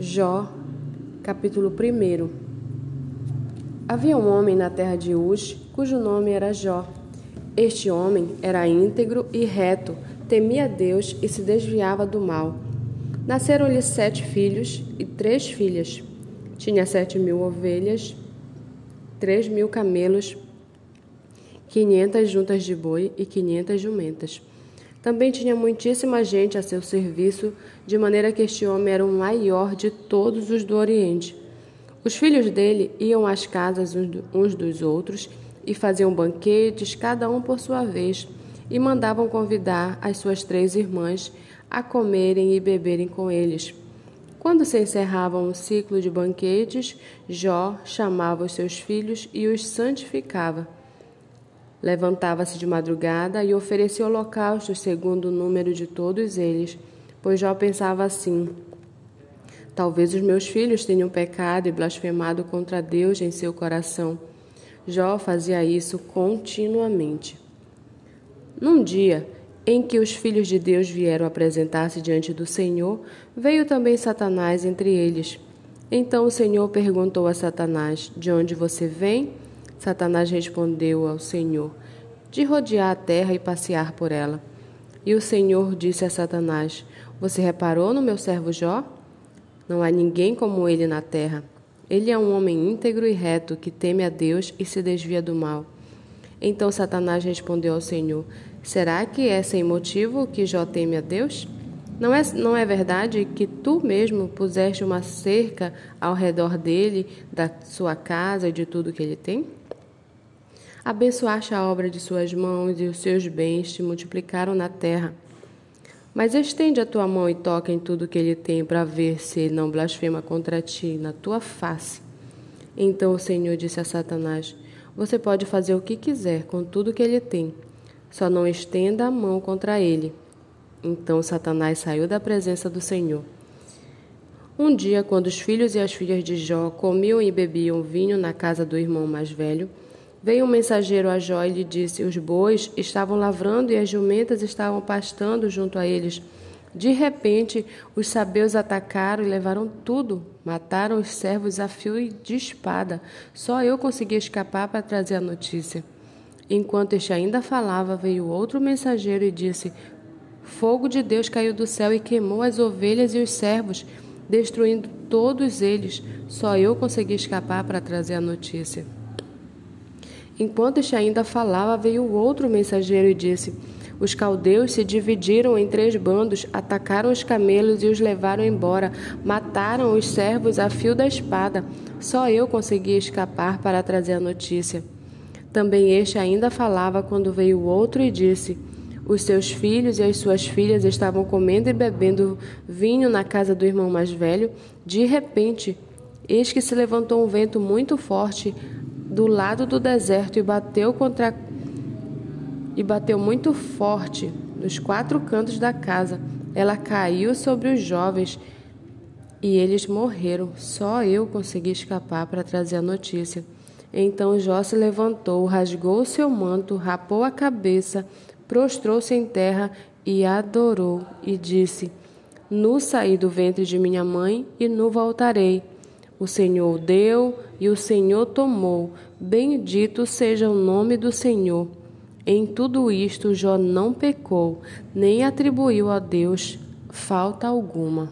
Jó, capítulo 1 Havia um homem na terra de Uz, cujo nome era Jó. Este homem era íntegro e reto, temia Deus e se desviava do mal. Nasceram-lhe sete filhos e três filhas. Tinha sete mil ovelhas, três mil camelos, quinhentas juntas de boi e quinhentas jumentas. Também tinha muitíssima gente a seu serviço, de maneira que este homem era o maior de todos os do Oriente. Os filhos dele iam às casas uns dos outros e faziam banquetes, cada um por sua vez, e mandavam convidar as suas três irmãs a comerem e beberem com eles. Quando se encerravam o ciclo de banquetes, Jó chamava os seus filhos e os santificava Levantava-se de madrugada e oferecia holocaustos segundo o número de todos eles, pois Jó pensava assim: Talvez os meus filhos tenham pecado e blasfemado contra Deus em seu coração. Jó fazia isso continuamente. Num dia em que os filhos de Deus vieram apresentar-se diante do Senhor, veio também Satanás entre eles. Então o Senhor perguntou a Satanás: De onde você vem? Satanás respondeu ao Senhor: De rodear a terra e passear por ela. E o Senhor disse a Satanás: Você reparou no meu servo Jó? Não há ninguém como ele na terra. Ele é um homem íntegro e reto que teme a Deus e se desvia do mal. Então Satanás respondeu ao Senhor: Será que é sem motivo que Jó teme a Deus? Não é, não é verdade que tu mesmo puseste uma cerca ao redor dele, da sua casa e de tudo que ele tem? Abençoaste a obra de suas mãos e os seus bens te multiplicaram na terra. Mas estende a tua mão e toca em tudo que ele tem, para ver se ele não blasfema contra ti na tua face. Então o Senhor disse a Satanás: Você pode fazer o que quiser com tudo que ele tem, só não estenda a mão contra ele. Então Satanás saiu da presença do Senhor. Um dia, quando os filhos e as filhas de Jó comiam e bebiam vinho na casa do irmão mais velho, Veio um mensageiro a Jó e lhe disse: Os bois estavam lavrando e as jumentas estavam pastando junto a eles. De repente, os sabeus atacaram e levaram tudo. Mataram os servos a fio de espada. Só eu consegui escapar para trazer a notícia. Enquanto este ainda falava, veio outro mensageiro e disse: Fogo de Deus caiu do céu e queimou as ovelhas e os servos, destruindo todos eles. Só eu consegui escapar para trazer a notícia. Enquanto este ainda falava, veio outro mensageiro e disse: Os caldeus se dividiram em três bandos, atacaram os camelos e os levaram embora, mataram os servos a fio da espada. Só eu consegui escapar para trazer a notícia. Também este ainda falava quando veio outro e disse: Os seus filhos e as suas filhas estavam comendo e bebendo vinho na casa do irmão mais velho. De repente, eis que se levantou um vento muito forte do lado do deserto e bateu contra e bateu muito forte nos quatro cantos da casa. Ela caiu sobre os jovens e eles morreram. Só eu consegui escapar para trazer a notícia. Então Jó se levantou, rasgou seu manto, rapou a cabeça, prostrou-se em terra e adorou e disse: Nu saí do ventre de minha mãe e nu voltarei. O Senhor deu e o Senhor tomou. Bendito seja o nome do Senhor. Em tudo isto, Jó não pecou, nem atribuiu a Deus falta alguma.